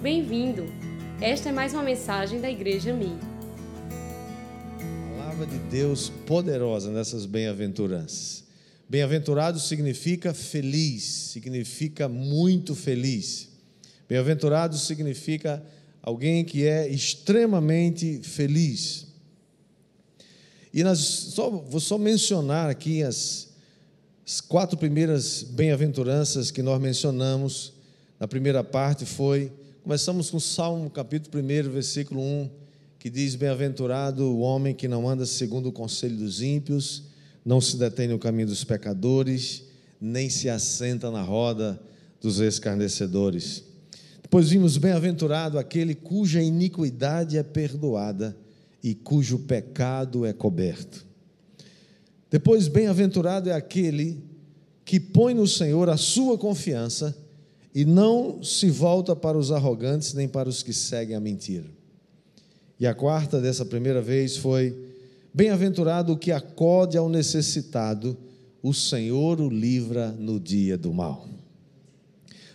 Bem-vindo! Esta é mais uma mensagem da Igreja Mi. Palavra de Deus poderosa nessas bem-aventuranças. Bem-aventurado significa feliz, significa muito feliz. Bem-aventurado significa alguém que é extremamente feliz. E só, vou só mencionar aqui as, as quatro primeiras bem-aventuranças que nós mencionamos. Na primeira parte foi, começamos com Salmo capítulo 1, versículo 1, que diz: Bem-aventurado o homem que não anda segundo o conselho dos ímpios, não se detém no caminho dos pecadores, nem se assenta na roda dos escarnecedores. Depois vimos: Bem-aventurado aquele cuja iniquidade é perdoada e cujo pecado é coberto. Depois, bem-aventurado é aquele que põe no Senhor a sua confiança e não se volta para os arrogantes nem para os que seguem a mentira. E a quarta dessa primeira vez foi: Bem-aventurado o que acode ao necessitado, o Senhor o livra no dia do mal.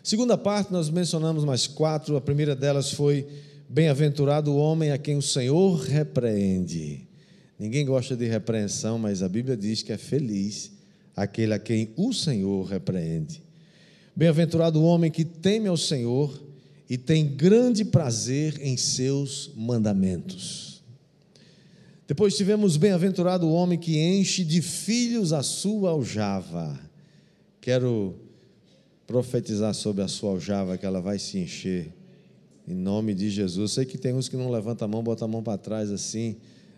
Segunda parte, nós mencionamos mais quatro. A primeira delas foi: Bem-aventurado o homem a quem o Senhor repreende. Ninguém gosta de repreensão, mas a Bíblia diz que é feliz aquele a quem o Senhor repreende. Bem-aventurado o homem que teme ao Senhor e tem grande prazer em seus mandamentos. Depois tivemos bem-aventurado o homem que enche de filhos a sua aljava. Quero profetizar sobre a sua aljava que ela vai se encher. Em nome de Jesus. Sei que tem uns que não levantam a mão, botam a mão para trás assim,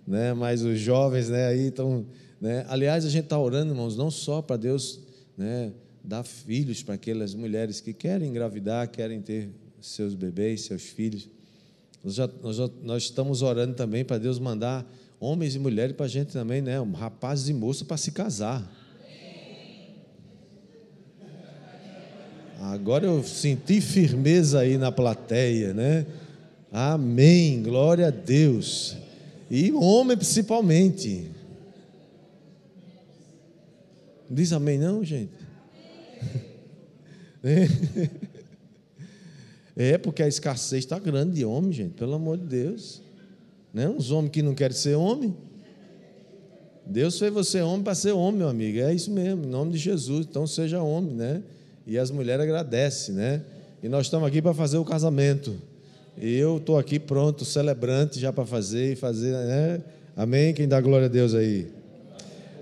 né? Mas os jovens, né, aí estão, né? Aliás, a gente está orando, irmãos, não só para Deus, né, dar filhos para aquelas mulheres que querem engravidar, querem ter seus bebês, seus filhos. Nós, já, nós, já, nós estamos orando também para Deus mandar homens e mulheres para a gente também, né? Rapazes e moças para se casar. Agora eu senti firmeza aí na plateia, né? Amém, glória a Deus. E homem principalmente. Diz amém, não, gente? É, porque a escassez está grande de homem, gente, pelo amor de Deus. Né? Uns homens que não querem ser homem. Deus fez você homem para ser homem, meu amigo. É isso mesmo, em nome de Jesus. Então seja homem, né? E as mulheres agradecem, né? E nós estamos aqui para fazer o casamento. E eu estou aqui pronto, celebrante já para fazer e fazer, né? Amém? Quem dá glória a Deus aí.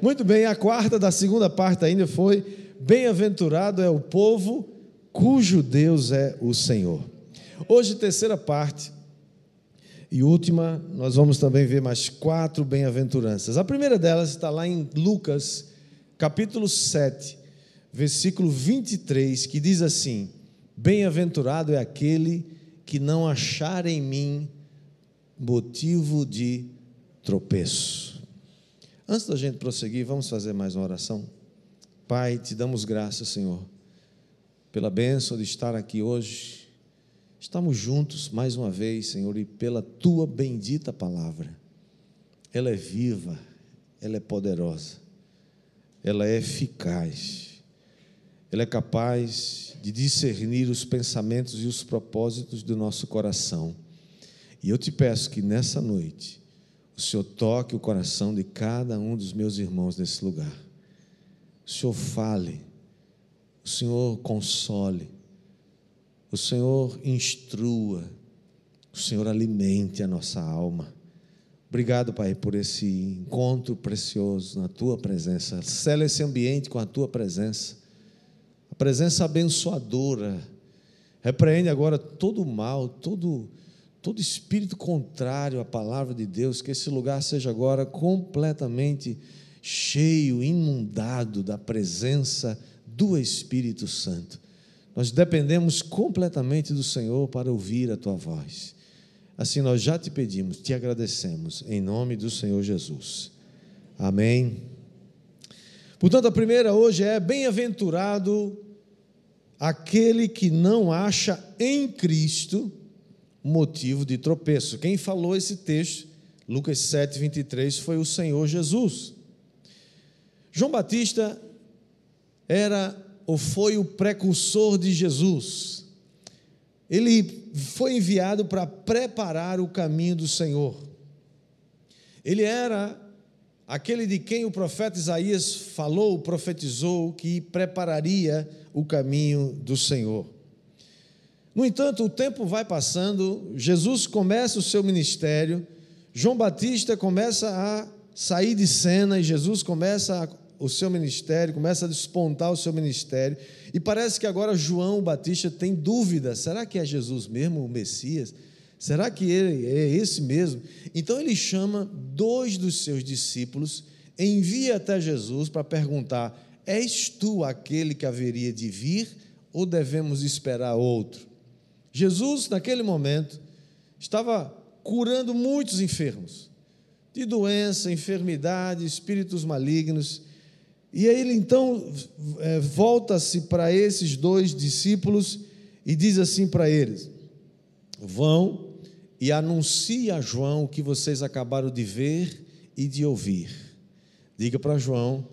Muito bem, a quarta da segunda parte ainda foi: Bem-aventurado é o povo cujo Deus é o Senhor. Hoje, terceira parte e última, nós vamos também ver mais quatro bem-aventuranças. A primeira delas está lá em Lucas, capítulo 7, versículo 23, que diz assim: Bem-aventurado é aquele que não achar em mim motivo de tropeço. Antes da gente prosseguir, vamos fazer mais uma oração? Pai, te damos graças, Senhor, pela bênção de estar aqui hoje. Estamos juntos mais uma vez, Senhor, e pela tua bendita palavra. Ela é viva, ela é poderosa, ela é eficaz ela é capaz de discernir os pensamentos e os propósitos do nosso coração. E eu te peço que nessa noite o Senhor toque o coração de cada um dos meus irmãos nesse lugar. O Senhor fale, o Senhor console, o Senhor instrua, o Senhor alimente a nossa alma. Obrigado, Pai, por esse encontro precioso na tua presença. Sela esse ambiente com a tua presença a presença abençoadora. Repreende agora todo o mal, todo, todo espírito contrário à palavra de Deus, que esse lugar seja agora completamente cheio, inundado da presença do Espírito Santo. Nós dependemos completamente do Senhor para ouvir a tua voz. Assim nós já te pedimos, te agradecemos, em nome do Senhor Jesus. Amém. Portanto, a primeira hoje é: bem-aventurado aquele que não acha em Cristo motivo de tropeço. Quem falou esse texto, Lucas 7, 23, foi o Senhor Jesus. João Batista era ou foi o precursor de Jesus. ele foi enviado para preparar o caminho do Senhor. Ele era aquele de quem o profeta Isaías falou, profetizou, que prepararia o caminho do Senhor. No entanto, o tempo vai passando, Jesus começa o seu ministério, João Batista começa a sair de cena e Jesus começa a, o seu ministério, começa a despontar o seu ministério, e parece que agora João Batista tem dúvida: será que é Jesus mesmo, o Messias? Será que ele é esse mesmo? Então ele chama dois dos seus discípulos, envia até Jesus para perguntar: És tu aquele que haveria de vir ou devemos esperar outro? Jesus, naquele momento, estava curando muitos enfermos, de doença, enfermidade, espíritos malignos. E aí ele então é, volta-se para esses dois discípulos e diz assim para eles: Vão e anuncie a João o que vocês acabaram de ver e de ouvir. Diga para João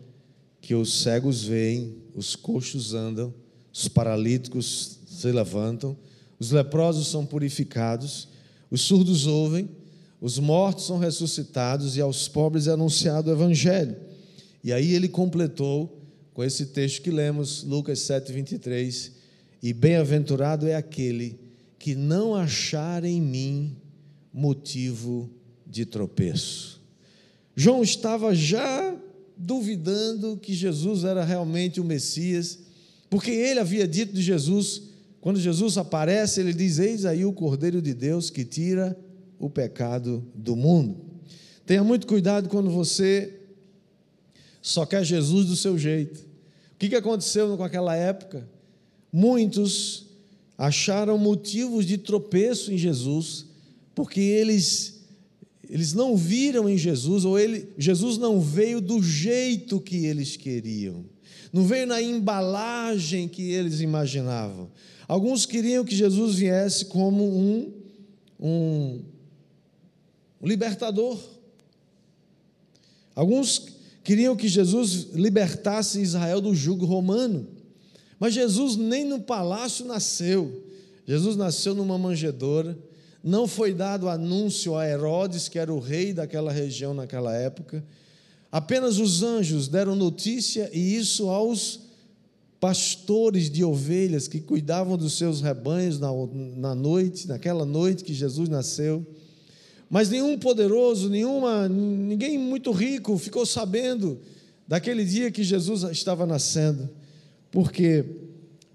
que os cegos veem, os coxos andam, os paralíticos se levantam os leprosos são purificados, os surdos ouvem, os mortos são ressuscitados e aos pobres é anunciado o evangelho. E aí ele completou com esse texto que lemos, Lucas 7, 23, e bem-aventurado é aquele que não achar em mim motivo de tropeço. João estava já duvidando que Jesus era realmente o Messias, porque ele havia dito de Jesus quando Jesus aparece, ele diz: Eis aí o Cordeiro de Deus que tira o pecado do mundo. Tenha muito cuidado quando você só quer Jesus do seu jeito. O que aconteceu com aquela época? Muitos acharam motivos de tropeço em Jesus, porque eles, eles não viram em Jesus, ou ele, Jesus não veio do jeito que eles queriam, não veio na embalagem que eles imaginavam. Alguns queriam que Jesus viesse como um, um, um libertador. Alguns queriam que Jesus libertasse Israel do jugo romano. Mas Jesus nem no palácio nasceu. Jesus nasceu numa manjedoura. Não foi dado anúncio a Herodes, que era o rei daquela região naquela época. Apenas os anjos deram notícia e isso aos pastores de ovelhas que cuidavam dos seus rebanhos na, na noite, naquela noite que Jesus nasceu. Mas nenhum poderoso, nenhuma, ninguém muito rico ficou sabendo daquele dia que Jesus estava nascendo. Por quê?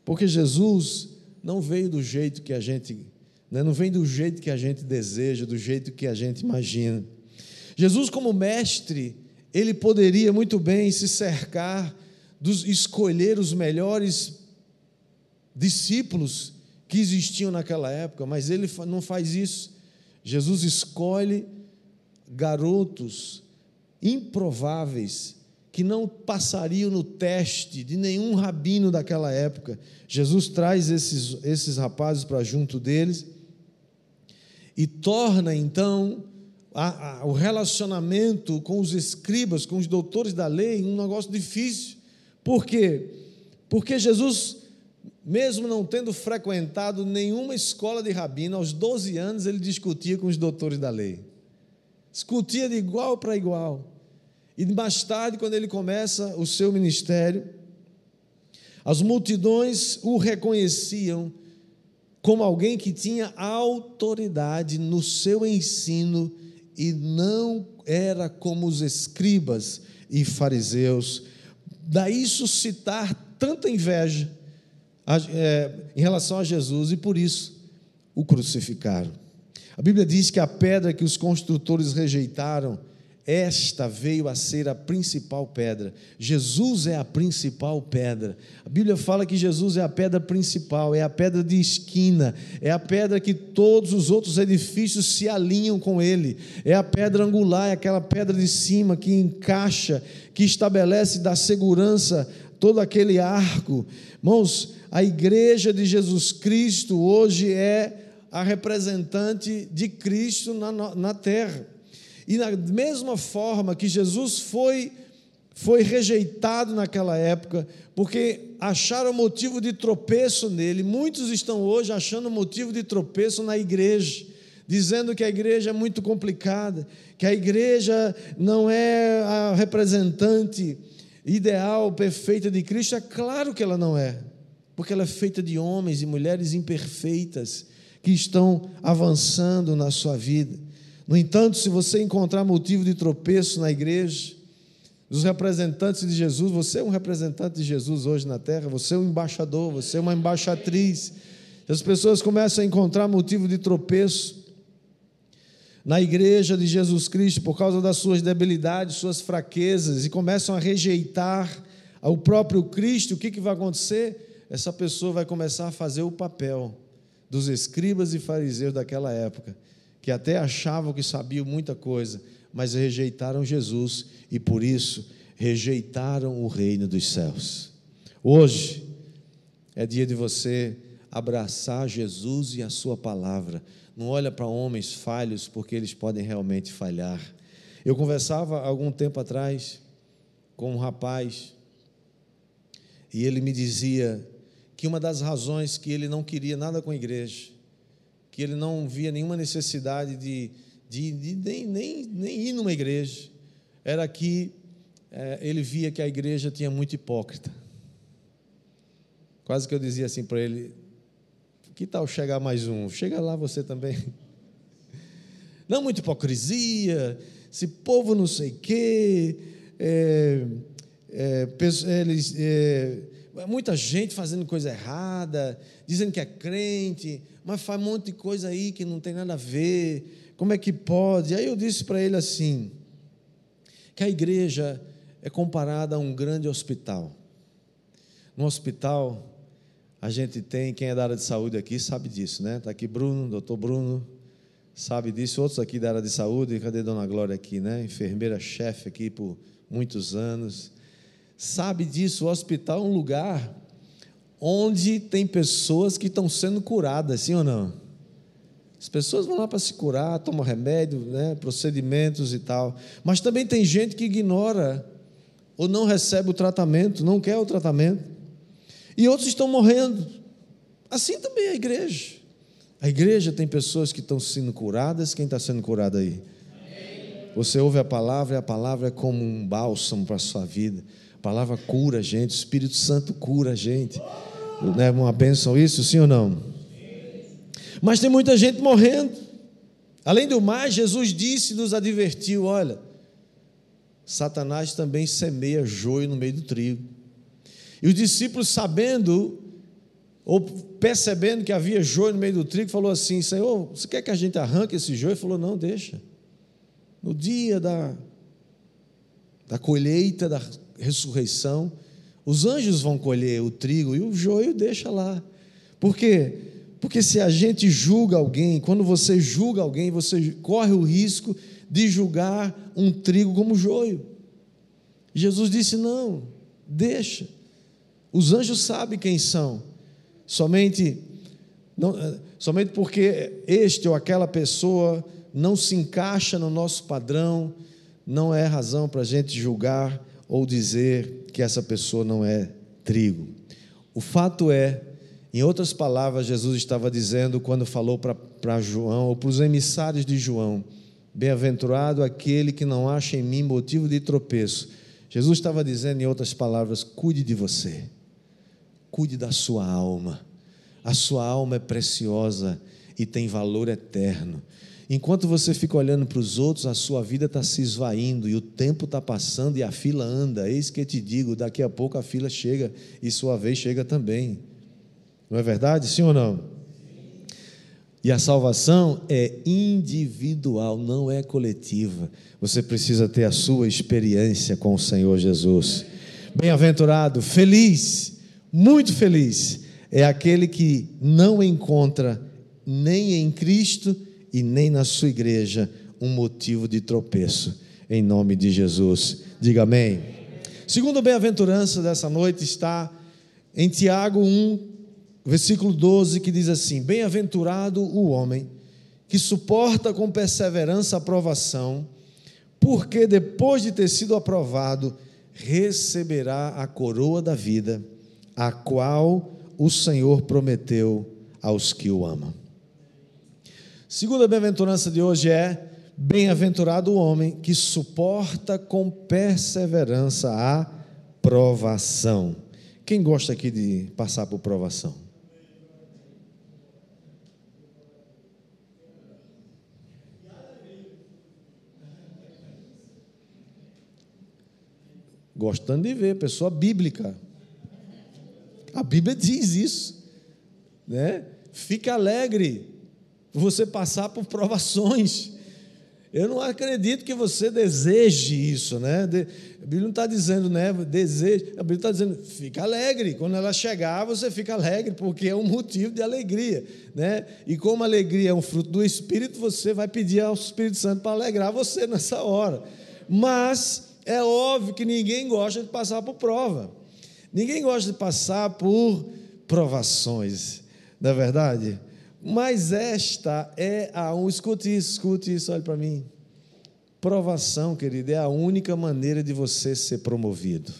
Porque Jesus não veio do jeito que a gente, né, não vem do jeito que a gente deseja, do jeito que a gente imagina. Jesus, como mestre, ele poderia muito bem se cercar dos escolher os melhores discípulos que existiam naquela época, mas ele não faz isso. Jesus escolhe garotos improváveis que não passariam no teste de nenhum rabino daquela época. Jesus traz esses, esses rapazes para junto deles e torna então a, a, o relacionamento com os escribas, com os doutores da lei, um negócio difícil. Por quê? Porque Jesus, mesmo não tendo frequentado nenhuma escola de rabino, aos 12 anos ele discutia com os doutores da lei. Discutia de igual para igual. E mais tarde, quando ele começa o seu ministério, as multidões o reconheciam como alguém que tinha autoridade no seu ensino e não era como os escribas e fariseus daí suscitar tanta inveja é, em relação a Jesus e por isso o crucificaram. A Bíblia diz que a pedra que os construtores rejeitaram esta veio a ser a principal pedra. Jesus é a principal pedra. A Bíblia fala que Jesus é a pedra principal, é a pedra de esquina, é a pedra que todos os outros edifícios se alinham com ele. É a pedra angular, é aquela pedra de cima que encaixa, que estabelece da segurança todo aquele arco. Irmãos, a igreja de Jesus Cristo hoje é a representante de Cristo na, na terra. E da mesma forma que Jesus foi foi rejeitado naquela época, porque acharam motivo de tropeço nele. Muitos estão hoje achando motivo de tropeço na igreja, dizendo que a igreja é muito complicada, que a igreja não é a representante ideal, perfeita de Cristo. É claro que ela não é, porque ela é feita de homens e mulheres imperfeitas que estão avançando na sua vida. No entanto, se você encontrar motivo de tropeço na igreja, os representantes de Jesus, você é um representante de Jesus hoje na terra, você é um embaixador, você é uma embaixatriz. As pessoas começam a encontrar motivo de tropeço na igreja de Jesus Cristo por causa das suas debilidades, suas fraquezas e começam a rejeitar o próprio Cristo, o que, que vai acontecer? Essa pessoa vai começar a fazer o papel dos escribas e fariseus daquela época, que até achavam que sabiam muita coisa, mas rejeitaram Jesus e por isso rejeitaram o reino dos céus. Hoje é dia de você abraçar Jesus e a sua palavra. Não olha para homens falhos, porque eles podem realmente falhar. Eu conversava algum tempo atrás com um rapaz e ele me dizia que uma das razões que ele não queria nada com a igreja, que ele não via nenhuma necessidade de de, de nem, nem, nem ir numa igreja, era que é, ele via que a igreja tinha muito hipócrita. Quase que eu dizia assim para ele: que tal chegar mais um? Chega lá você também. Não muita hipocrisia, esse povo não sei o quê, é, é, eles, é, muita gente fazendo coisa errada, dizendo que é crente, mas faz um monte de coisa aí que não tem nada a ver. Como é que pode? Aí eu disse para ele assim: que a igreja é comparada a um grande hospital. No hospital, a gente tem, quem é da área de saúde aqui sabe disso, né? Está aqui Bruno, doutor Bruno, sabe disso. Outros aqui da área de saúde, cadê Dona Glória aqui, né? Enfermeira-chefe aqui por muitos anos. Sabe disso, o hospital é um lugar onde tem pessoas que estão sendo curadas, sim ou não? As pessoas vão lá para se curar, tomam remédio, né, procedimentos e tal. Mas também tem gente que ignora ou não recebe o tratamento, não quer o tratamento. E outros estão morrendo. Assim também é a igreja. A igreja tem pessoas que estão sendo curadas. Quem está sendo curado aí? Você ouve a palavra e a palavra é como um bálsamo para a sua vida. A palavra cura a gente, o Espírito Santo cura a gente. Não é uma bênção isso, sim ou não? Mas tem muita gente morrendo. Além do mais, Jesus disse, nos advertiu: olha, Satanás também semeia joio no meio do trigo. E os discípulos, sabendo ou percebendo que havia joio no meio do trigo, falou assim: Senhor, você quer que a gente arranque esse joio? Ele falou: Não, deixa. No dia da, da colheita, da ressurreição, os anjos vão colher o trigo e o joio deixa lá. Por quê? Porque se a gente julga alguém, quando você julga alguém, você corre o risco de julgar um trigo como joio. Jesus disse: não, deixa. Os anjos sabem quem são. Somente, não, eh, somente porque este ou aquela pessoa não se encaixa no nosso padrão, não é razão para a gente julgar ou dizer que essa pessoa não é trigo. O fato é em outras palavras, Jesus estava dizendo quando falou para João, ou para os emissários de João: Bem-aventurado aquele que não acha em mim motivo de tropeço. Jesus estava dizendo, em outras palavras, cuide de você, cuide da sua alma. A sua alma é preciosa e tem valor eterno. Enquanto você fica olhando para os outros, a sua vida está se esvaindo e o tempo está passando e a fila anda. Eis que te digo: daqui a pouco a fila chega e sua vez chega também. Não é verdade? Sim ou não? E a salvação é individual, não é coletiva. Você precisa ter a sua experiência com o Senhor Jesus. Bem-aventurado, feliz, muito feliz, é aquele que não encontra nem em Cristo e nem na sua igreja um motivo de tropeço. Em nome de Jesus. Diga amém. Segundo bem-aventurança dessa noite está em Tiago 1, versículo 12, que diz assim: Bem-aventurado o homem que suporta com perseverança a provação, porque depois de ter sido aprovado, receberá a coroa da vida, a qual o Senhor prometeu aos que o amam. Segunda bem-aventurança de hoje é: bem-aventurado o homem que suporta com perseverança a provação. Quem gosta aqui de passar por provação? Gostando de ver, pessoa bíblica. A Bíblia diz isso, né? Fique alegre por você passar por provações. Eu não acredito que você deseje isso, né? A Bíblia não está dizendo, né? Deseje. A Bíblia está dizendo, fica alegre. Quando ela chegar, você fica alegre, porque é um motivo de alegria, né? E como a alegria é um fruto do Espírito, você vai pedir ao Espírito Santo para alegrar você nessa hora. Mas é óbvio que ninguém gosta de passar por prova. Ninguém gosta de passar por provações, não é verdade? Mas esta é a um, escute isso, escute isso, olhe para mim. Provação, querido, é a única maneira de você ser promovido.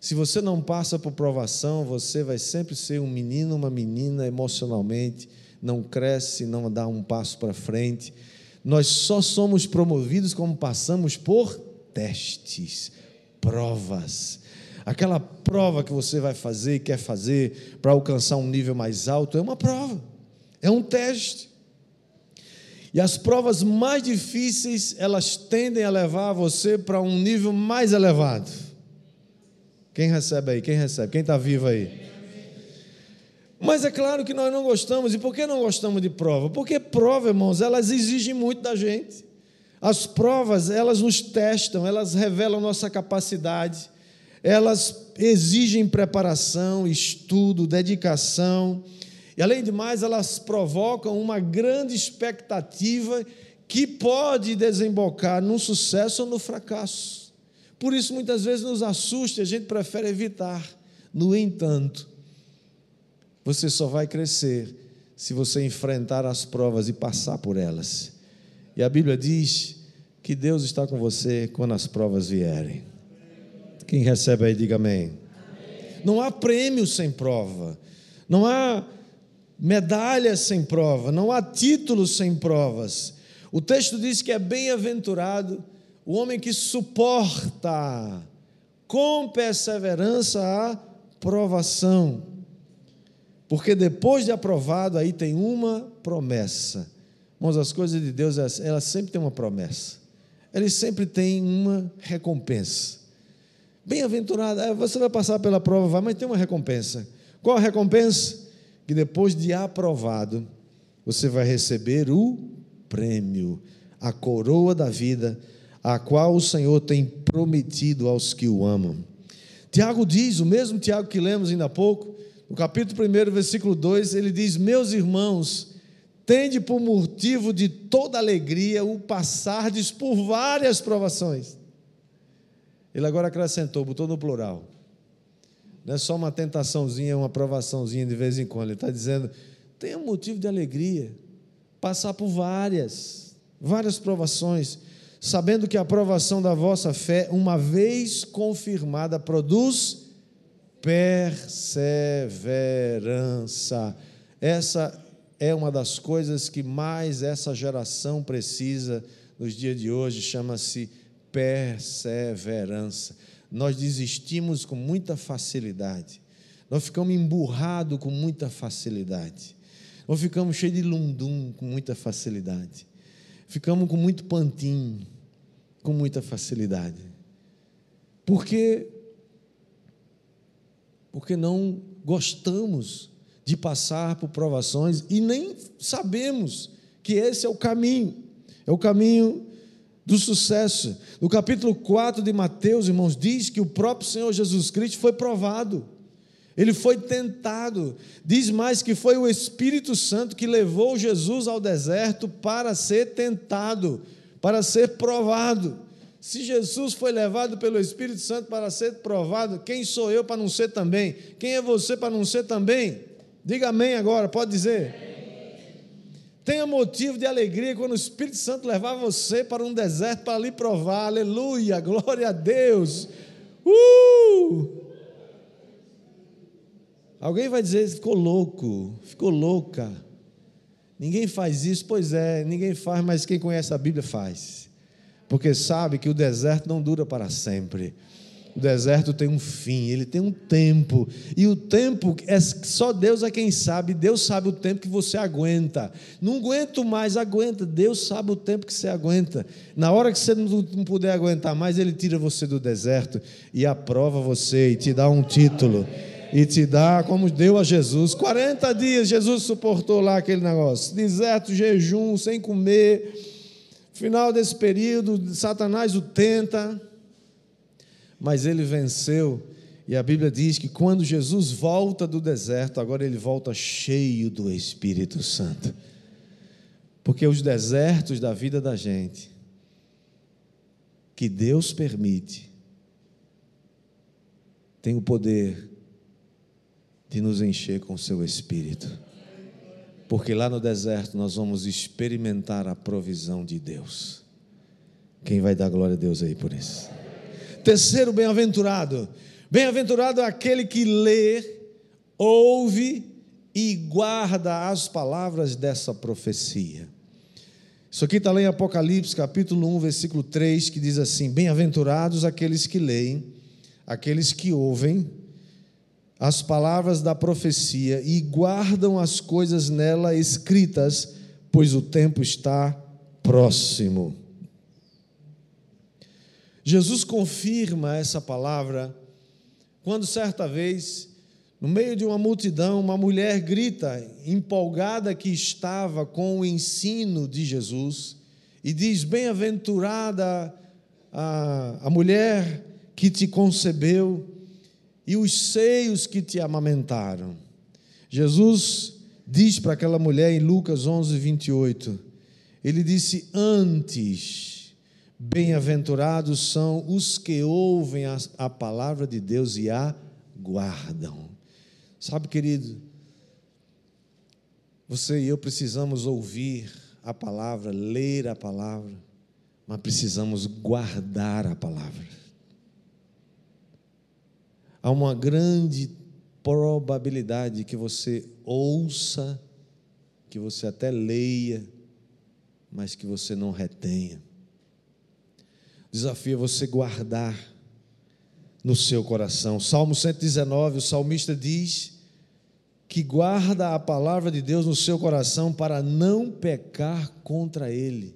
Se você não passa por provação, você vai sempre ser um menino, uma menina emocionalmente, não cresce, não dá um passo para frente. Nós só somos promovidos como passamos por testes, provas. Aquela prova que você vai fazer e quer fazer para alcançar um nível mais alto é uma prova. É um teste. E as provas mais difíceis, elas tendem a levar você para um nível mais elevado. Quem recebe aí? Quem recebe? Quem está vivo aí? Mas é claro que nós não gostamos. E por que não gostamos de prova? Porque prova, irmãos, elas exigem muito da gente. As provas, elas nos testam, elas revelam nossa capacidade, elas exigem preparação, estudo, dedicação. E além de mais, elas provocam uma grande expectativa que pode desembocar no sucesso ou no fracasso. Por isso, muitas vezes nos assusta e a gente prefere evitar. No entanto, você só vai crescer se você enfrentar as provas e passar por elas. E a Bíblia diz que Deus está com você quando as provas vierem. Quem recebe aí, diga amém. amém. Não há prêmio sem prova. Não há medalhas sem prova, não há títulos sem provas. O texto diz que é bem-aventurado o homem que suporta com perseverança a provação. Porque depois de aprovado, aí tem uma promessa. Irmãos, as coisas de Deus, elas sempre têm uma promessa. Eles sempre têm uma recompensa. Bem-aventurado, é, você vai passar pela prova, mas tem uma recompensa. Qual a recompensa? que depois de aprovado, você vai receber o prêmio, a coroa da vida, a qual o Senhor tem prometido aos que o amam. Tiago diz, o mesmo Tiago que lemos ainda há pouco, no capítulo 1, versículo 2, ele diz: Meus irmãos, tende por motivo de toda alegria o passardes por várias provações. Ele agora acrescentou, botou no plural não é só uma tentaçãozinha, uma provaçãozinha de vez em quando. Ele está dizendo: tenha um motivo de alegria, passar por várias, várias provações, sabendo que a aprovação da vossa fé, uma vez confirmada, produz perseverança. Essa é uma das coisas que mais essa geração precisa nos dias de hoje, chama-se perseverança nós desistimos com muita facilidade. Nós ficamos emburrados com muita facilidade. Nós ficamos cheios de lundum com muita facilidade. Ficamos com muito pantim com muita facilidade. Por quê? Porque não gostamos de passar por provações e nem sabemos que esse é o caminho. É o caminho do sucesso. No capítulo 4 de Mateus, irmãos, diz que o próprio Senhor Jesus Cristo foi provado. Ele foi tentado. Diz mais que foi o Espírito Santo que levou Jesus ao deserto para ser tentado, para ser provado. Se Jesus foi levado pelo Espírito Santo para ser provado, quem sou eu para não ser também? Quem é você para não ser também? Diga amém agora, pode dizer. Tenha motivo de alegria quando o Espírito Santo levar você para um deserto para lhe provar. Aleluia, glória a Deus. Uh! Alguém vai dizer, ficou louco, ficou louca. Ninguém faz isso, pois é, ninguém faz, mas quem conhece a Bíblia faz. Porque sabe que o deserto não dura para sempre. O deserto tem um fim, ele tem um tempo. E o tempo é só Deus é quem sabe. Deus sabe o tempo que você aguenta. Não aguento mais, aguenta. Deus sabe o tempo que você aguenta. Na hora que você não puder aguentar mais, ele tira você do deserto e aprova você e te dá um título. E te dá, como deu a Jesus, 40 dias Jesus suportou lá aquele negócio, deserto, jejum, sem comer. Final desse período, Satanás o tenta, mas ele venceu. E a Bíblia diz que quando Jesus volta do deserto, agora ele volta cheio do Espírito Santo. Porque os desertos da vida da gente, que Deus permite, tem o poder de nos encher com o seu Espírito. Porque lá no deserto nós vamos experimentar a provisão de Deus. Quem vai dar glória a Deus aí por isso? Terceiro, bem-aventurado. Bem-aventurado é aquele que lê, ouve e guarda as palavras dessa profecia. Isso aqui está lá em Apocalipse, capítulo 1, versículo 3, que diz assim: Bem-aventurados aqueles que leem, aqueles que ouvem as palavras da profecia e guardam as coisas nela escritas, pois o tempo está próximo. Jesus confirma essa palavra quando certa vez, no meio de uma multidão, uma mulher grita, empolgada que estava com o ensino de Jesus, e diz: Bem-aventurada a, a mulher que te concebeu e os seios que te amamentaram. Jesus diz para aquela mulher em Lucas 11, 28, ele disse: Antes Bem-aventurados são os que ouvem a, a, palavra de Deus e a guardam. Sabe, querido, você e eu precisamos ouvir a palavra, ler a palavra, mas precisamos guardar a palavra. Há uma grande probabilidade que você ouça, que você até leia, mas que você não retenha desafio é você guardar no seu coração. Salmo 119, o salmista diz que guarda a palavra de Deus no seu coração para não pecar contra ele.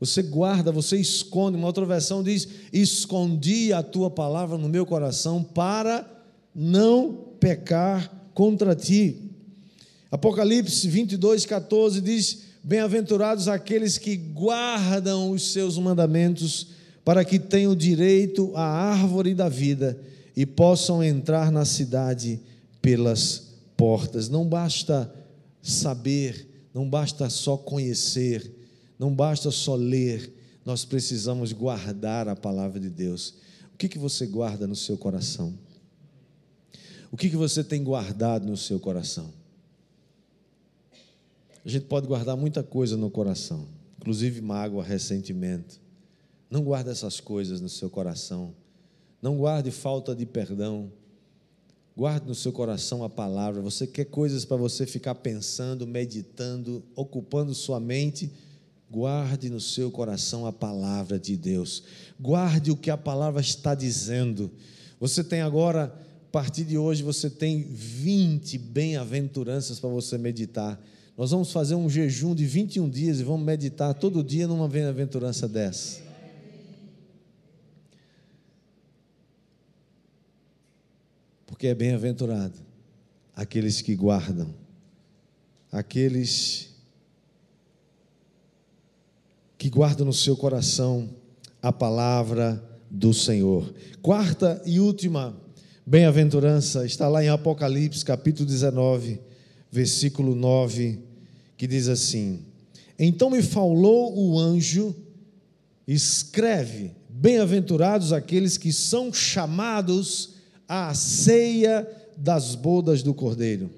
Você guarda, você esconde. Uma outra versão diz: Escondi a tua palavra no meu coração para não pecar contra ti. Apocalipse 22, 14 diz: Bem-aventurados aqueles que guardam os seus mandamentos para que tenham direito à árvore da vida e possam entrar na cidade pelas portas. Não basta saber, não basta só conhecer, não basta só ler, nós precisamos guardar a palavra de Deus. O que, que você guarda no seu coração? O que, que você tem guardado no seu coração? A gente pode guardar muita coisa no coração, inclusive mágoa, ressentimento. Não guarde essas coisas no seu coração. Não guarde falta de perdão. Guarde no seu coração a palavra. Você quer coisas para você ficar pensando, meditando, ocupando sua mente? Guarde no seu coração a palavra de Deus. Guarde o que a palavra está dizendo. Você tem agora, a partir de hoje, você tem 20 bem-aventuranças para você meditar. Nós vamos fazer um jejum de 21 dias e vamos meditar todo dia numa bem-aventurança dessa. Porque é bem-aventurado aqueles que guardam, aqueles que guardam no seu coração a palavra do Senhor. Quarta e última bem-aventurança está lá em Apocalipse, capítulo 19, versículo 9, que diz assim: Então me falou o anjo, escreve: Bem-aventurados aqueles que são chamados à ceia das bodas do Cordeiro.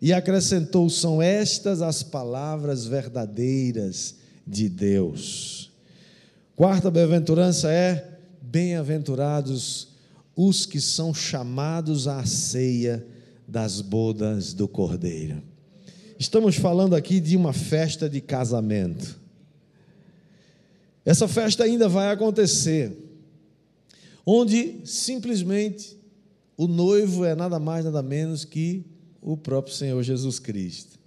E acrescentou: São estas as palavras verdadeiras de Deus. Quarta bem-aventurança é: Bem-aventurados os que são chamados à ceia das bodas do Cordeiro. Estamos falando aqui de uma festa de casamento. Essa festa ainda vai acontecer, onde simplesmente o noivo é nada mais, nada menos que o próprio Senhor Jesus Cristo.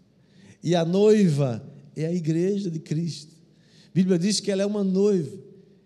E a noiva é a igreja de Cristo. A Bíblia diz que ela é uma noiva,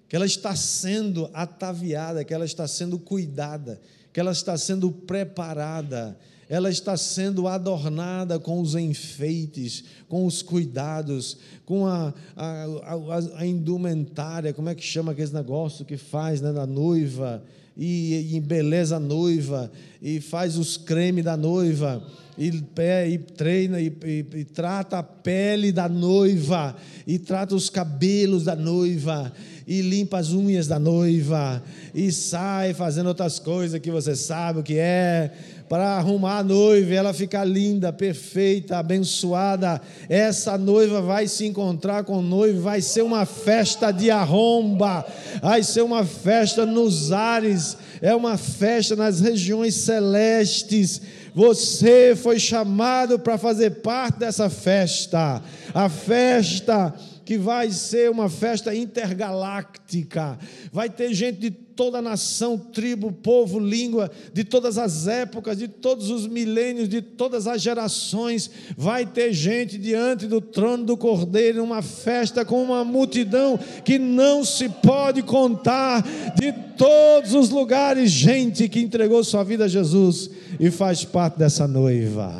que ela está sendo ataviada, que ela está sendo cuidada, que ela está sendo preparada ela está sendo adornada com os enfeites, com os cuidados, com a, a, a, a indumentária, como é que chama aquele negócio que faz né, da noiva, e, embeleza a noiva, e faz os cremes da noiva, e, e treina e, e, e trata a pele da noiva, e trata os cabelos da noiva, e limpa as unhas da noiva, e sai fazendo outras coisas que você sabe o que é para arrumar a noiva, ela ficar linda, perfeita, abençoada. Essa noiva vai se encontrar com o noivo, vai ser uma festa de arromba, vai ser uma festa nos ares, é uma festa nas regiões celestes. Você foi chamado para fazer parte dessa festa, a festa que vai ser uma festa intergaláctica. Vai ter gente de toda nação, tribo, povo, língua, de todas as épocas, de todos os milênios, de todas as gerações. Vai ter gente diante do trono do Cordeiro, uma festa com uma multidão que não se pode contar, de todos os lugares, gente que entregou sua vida a Jesus e faz parte dessa noiva.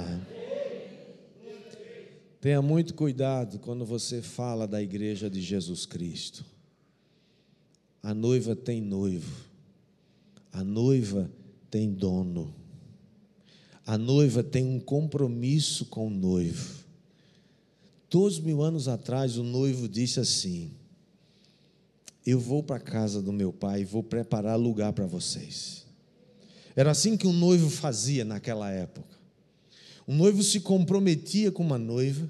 Tenha muito cuidado quando você fala da igreja de Jesus Cristo. A noiva tem noivo, a noiva tem dono, a noiva tem um compromisso com o noivo. Dois mil anos atrás, o noivo disse assim: Eu vou para a casa do meu pai e vou preparar lugar para vocês. Era assim que um noivo fazia naquela época. O noivo se comprometia com uma noiva,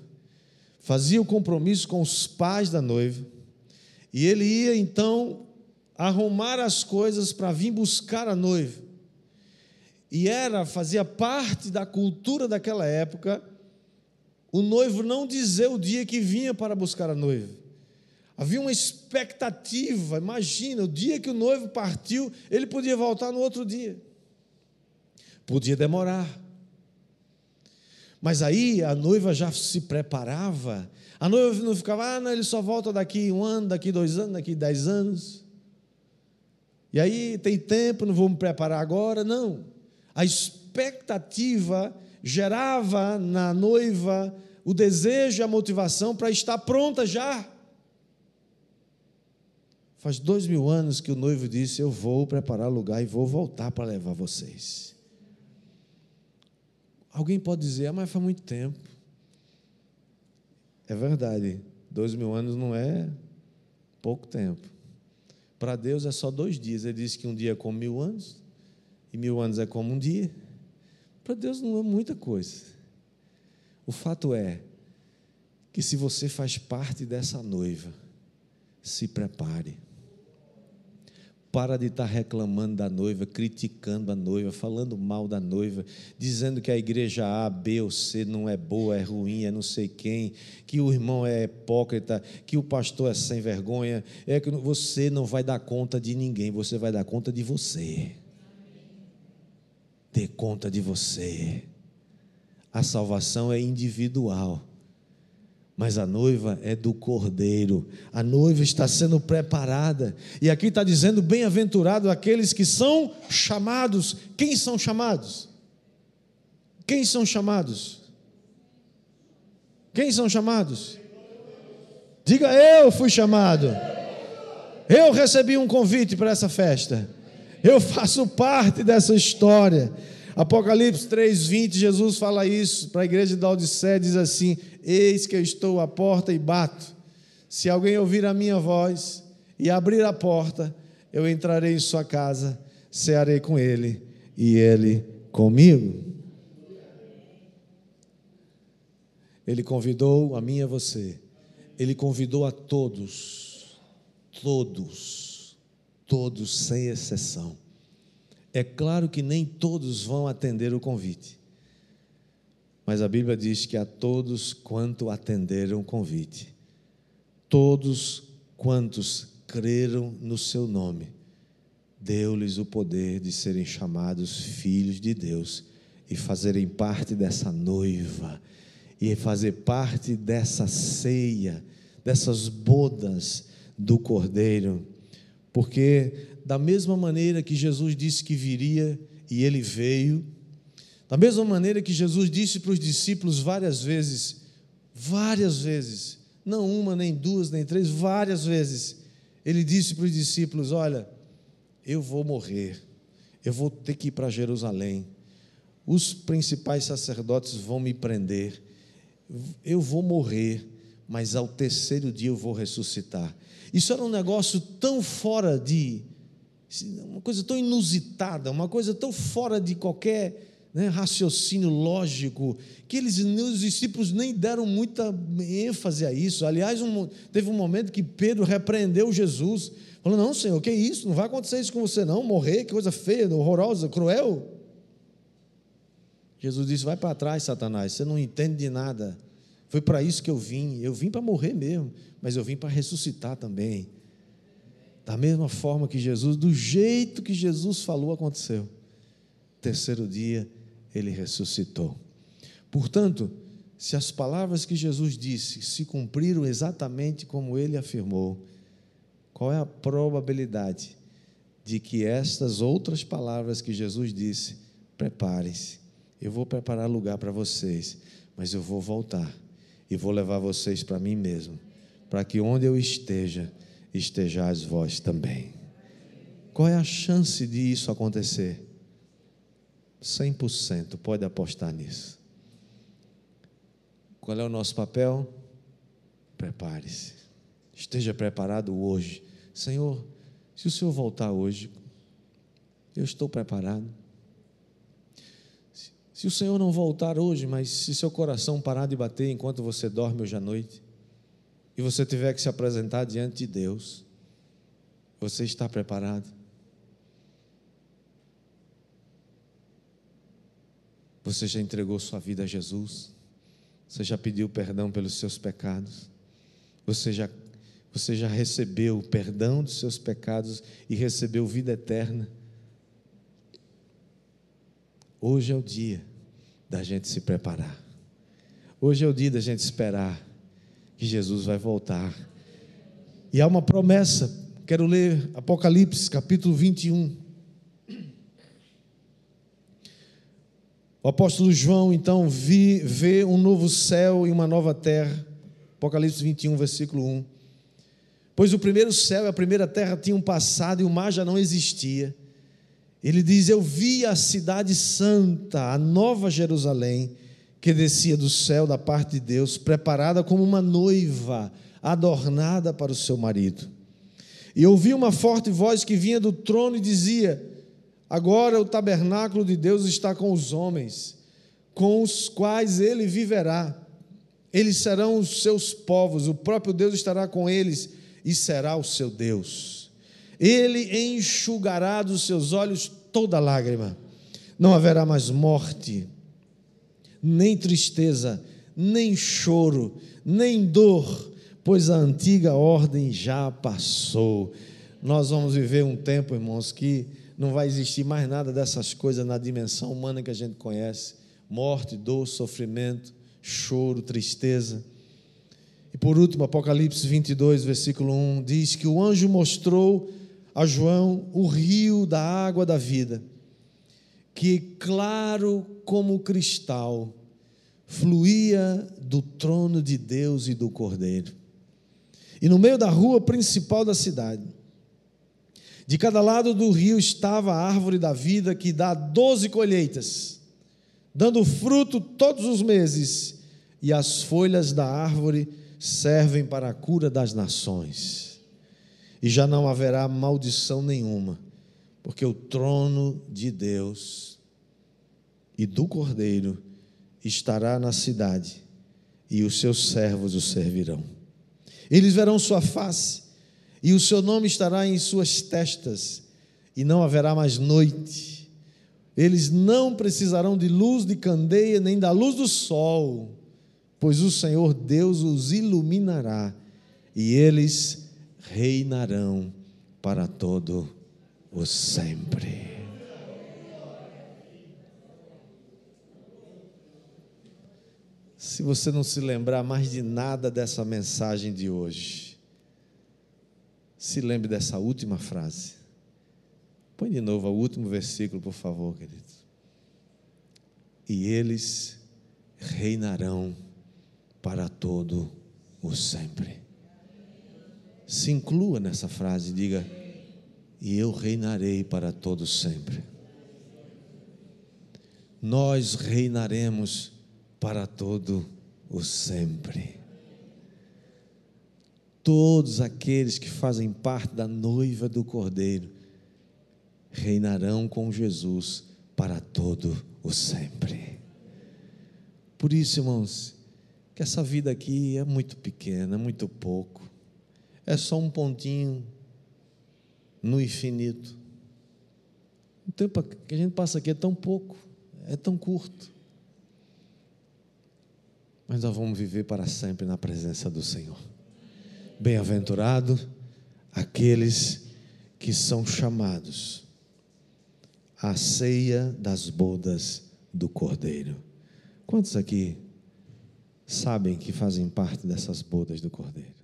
fazia o compromisso com os pais da noiva, e ele ia então arrumar as coisas para vir buscar a noiva. E era, fazia parte da cultura daquela época, o noivo não dizer o dia que vinha para buscar a noiva. Havia uma expectativa, imagina, o dia que o noivo partiu, ele podia voltar no outro dia. Podia demorar. Mas aí a noiva já se preparava. A noiva não ficava, ah, não, ele só volta daqui um ano, daqui dois anos, daqui dez anos. E aí tem tempo, não vou me preparar agora. Não. A expectativa gerava na noiva o desejo e a motivação para estar pronta já. Faz dois mil anos que o noivo disse: Eu vou preparar lugar e vou voltar para levar vocês. Alguém pode dizer, ah, mas faz muito tempo. É verdade, dois mil anos não é pouco tempo. Para Deus é só dois dias. Ele disse que um dia é como mil anos, e mil anos é como um dia. Para Deus não é muita coisa. O fato é que se você faz parte dessa noiva, se prepare. Para de estar reclamando da noiva, criticando a noiva, falando mal da noiva, dizendo que a igreja A, B ou C não é boa, é ruim, é não sei quem, que o irmão é hipócrita, que o pastor é sem vergonha. É que você não vai dar conta de ninguém, você vai dar conta de você. Dê conta de você. A salvação é individual mas a noiva é do cordeiro, a noiva está sendo preparada, e aqui está dizendo: bem-aventurado aqueles que são chamados. Quem são chamados? Quem são chamados? Quem são chamados? Diga eu fui chamado. Eu recebi um convite para essa festa. Eu faço parte dessa história. Apocalipse 3:20, Jesus fala isso para a igreja da Odisseia, diz assim: Eis que eu estou à porta e bato. Se alguém ouvir a minha voz e abrir a porta, eu entrarei em sua casa, cearei com ele e ele comigo. Ele convidou a mim e a você. Ele convidou a todos. Todos. Todos, sem exceção. É claro que nem todos vão atender o convite. Mas a Bíblia diz que a todos quanto atenderam o convite, todos quantos creram no seu nome, deu-lhes o poder de serem chamados filhos de Deus e fazerem parte dessa noiva e fazer parte dessa ceia, dessas bodas do Cordeiro. Porque da mesma maneira que Jesus disse que viria e ele veio, da mesma maneira que Jesus disse para os discípulos várias vezes, várias vezes, não uma, nem duas, nem três, várias vezes, ele disse para os discípulos: Olha, eu vou morrer, eu vou ter que ir para Jerusalém, os principais sacerdotes vão me prender, eu vou morrer, mas ao terceiro dia eu vou ressuscitar. Isso era um negócio tão fora de, uma coisa tão inusitada, uma coisa tão fora de qualquer né, raciocínio lógico, que eles, os discípulos nem deram muita ênfase a isso. Aliás, um, teve um momento que Pedro repreendeu Jesus, falou: Não, Senhor, que isso? Não vai acontecer isso com você, não. Morrer, que coisa feia, horrorosa, cruel. Jesus disse: Vai para trás, Satanás, você não entende de nada. Foi para isso que eu vim. Eu vim para morrer mesmo, mas eu vim para ressuscitar também. Da mesma forma que Jesus, do jeito que Jesus falou, aconteceu. Terceiro dia, ele ressuscitou. Portanto, se as palavras que Jesus disse se cumpriram exatamente como ele afirmou, qual é a probabilidade de que estas outras palavras que Jesus disse, preparem-se, eu vou preparar lugar para vocês, mas eu vou voltar e vou levar vocês para mim mesmo, para que onde eu esteja, estejais vós também. Qual é a chance de isso acontecer? 100%, pode apostar nisso. Qual é o nosso papel? Prepare-se. Esteja preparado hoje. Senhor, se o Senhor voltar hoje, eu estou preparado. Se o Senhor não voltar hoje, mas se seu coração parar de bater enquanto você dorme hoje à noite, e você tiver que se apresentar diante de Deus, você está preparado? Você já entregou sua vida a Jesus? Você já pediu perdão pelos seus pecados? Você já, você já recebeu o perdão dos seus pecados e recebeu vida eterna? Hoje é o dia da gente se preparar. Hoje é o dia da gente esperar que Jesus vai voltar. E há uma promessa, quero ler Apocalipse capítulo 21. O apóstolo João, então, vi, vê um novo céu e uma nova terra. Apocalipse 21, versículo 1. Pois o primeiro céu e a primeira terra tinham passado e o mar já não existia. Ele diz: Eu vi a cidade santa, a nova Jerusalém, que descia do céu da parte de Deus, preparada como uma noiva, adornada para o seu marido. E ouvi uma forte voz que vinha do trono e dizia: Agora o tabernáculo de Deus está com os homens, com os quais ele viverá. Eles serão os seus povos, o próprio Deus estará com eles e será o seu Deus. Ele enxugará dos seus olhos toda lágrima. Não haverá mais morte, nem tristeza, nem choro, nem dor, pois a antiga ordem já passou. Nós vamos viver um tempo, irmãos, que não vai existir mais nada dessas coisas na dimensão humana que a gente conhece: morte, dor, sofrimento, choro, tristeza. E por último, Apocalipse 22, versículo 1 diz que o anjo mostrou a João o rio da água da vida, que claro como cristal fluía do trono de Deus e do Cordeiro. E no meio da rua principal da cidade, de cada lado do rio estava a árvore da vida, que dá doze colheitas, dando fruto todos os meses, e as folhas da árvore servem para a cura das nações. E já não haverá maldição nenhuma, porque o trono de Deus e do Cordeiro estará na cidade, e os seus servos o servirão. Eles verão sua face, e o seu nome estará em suas testas, e não haverá mais noite. Eles não precisarão de luz de candeia, nem da luz do sol, pois o Senhor Deus os iluminará, e eles reinarão para todo sempre. Se você não se lembrar mais de nada dessa mensagem de hoje, se lembre dessa última frase. Põe de novo o último versículo, por favor, querido. E eles reinarão para todo o sempre. Se inclua nessa frase, diga: E eu reinarei para todo sempre. Nós reinaremos para todo o sempre. Todos aqueles que fazem parte da noiva do Cordeiro reinarão com Jesus para todo o sempre. Por isso, irmãos, que essa vida aqui é muito pequena, é muito pouco, é só um pontinho no infinito. O tempo que a gente passa aqui é tão pouco, é tão curto mas nós vamos viver para sempre na presença do Senhor. Bem-aventurado aqueles que são chamados à ceia das bodas do Cordeiro. Quantos aqui sabem que fazem parte dessas bodas do Cordeiro?